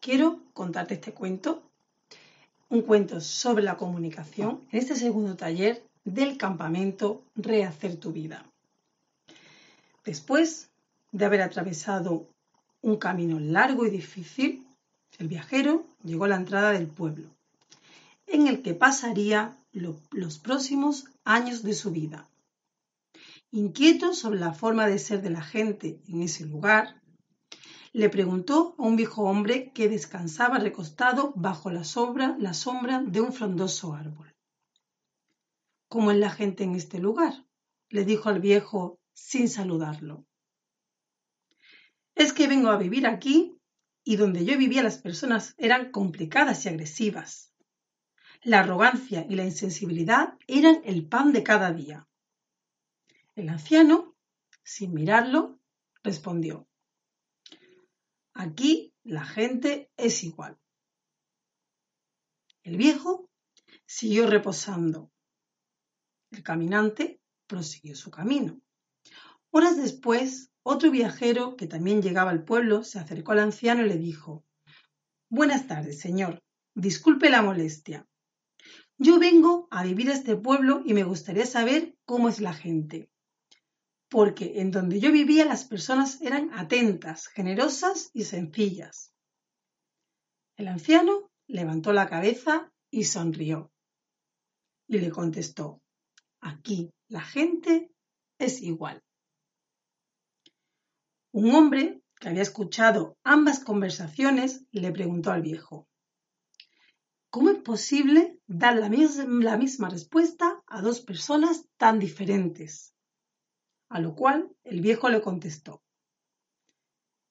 Quiero contarte este cuento, un cuento sobre la comunicación en este segundo taller del campamento Rehacer tu vida. Después de haber atravesado un camino largo y difícil, el viajero llegó a la entrada del pueblo, en el que pasaría lo- los próximos años de su vida. Inquieto sobre la forma de ser de la gente en ese lugar, le preguntó a un viejo hombre que descansaba recostado bajo la sombra, la sombra de un frondoso árbol. ¿Cómo es la gente en este lugar? le dijo al viejo sin saludarlo. Es que vengo a vivir aquí y donde yo vivía las personas eran complicadas y agresivas. La arrogancia y la insensibilidad eran el pan de cada día. El anciano, sin mirarlo, respondió, Aquí la gente es igual. El viejo siguió reposando. El caminante prosiguió su camino. Horas después, otro viajero que también llegaba al pueblo se acercó al anciano y le dijo Buenas tardes, señor. Disculpe la molestia. Yo vengo a vivir a este pueblo y me gustaría saber cómo es la gente. Porque en donde yo vivía las personas eran atentas, generosas y sencillas. El anciano levantó la cabeza y sonrió. Y le contestó, aquí la gente es igual. Un hombre que había escuchado ambas conversaciones le preguntó al viejo, ¿cómo es posible dar la, la misma respuesta a dos personas tan diferentes? A lo cual el viejo le contestó,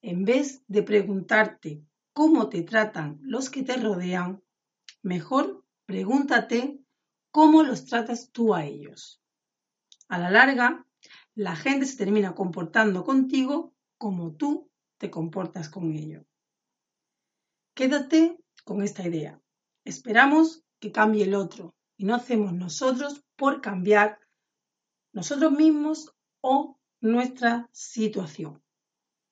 en vez de preguntarte cómo te tratan los que te rodean, mejor pregúntate cómo los tratas tú a ellos. A la larga, la gente se termina comportando contigo como tú te comportas con ellos. Quédate con esta idea. Esperamos que cambie el otro y no hacemos nosotros por cambiar nosotros mismos o nuestra situación.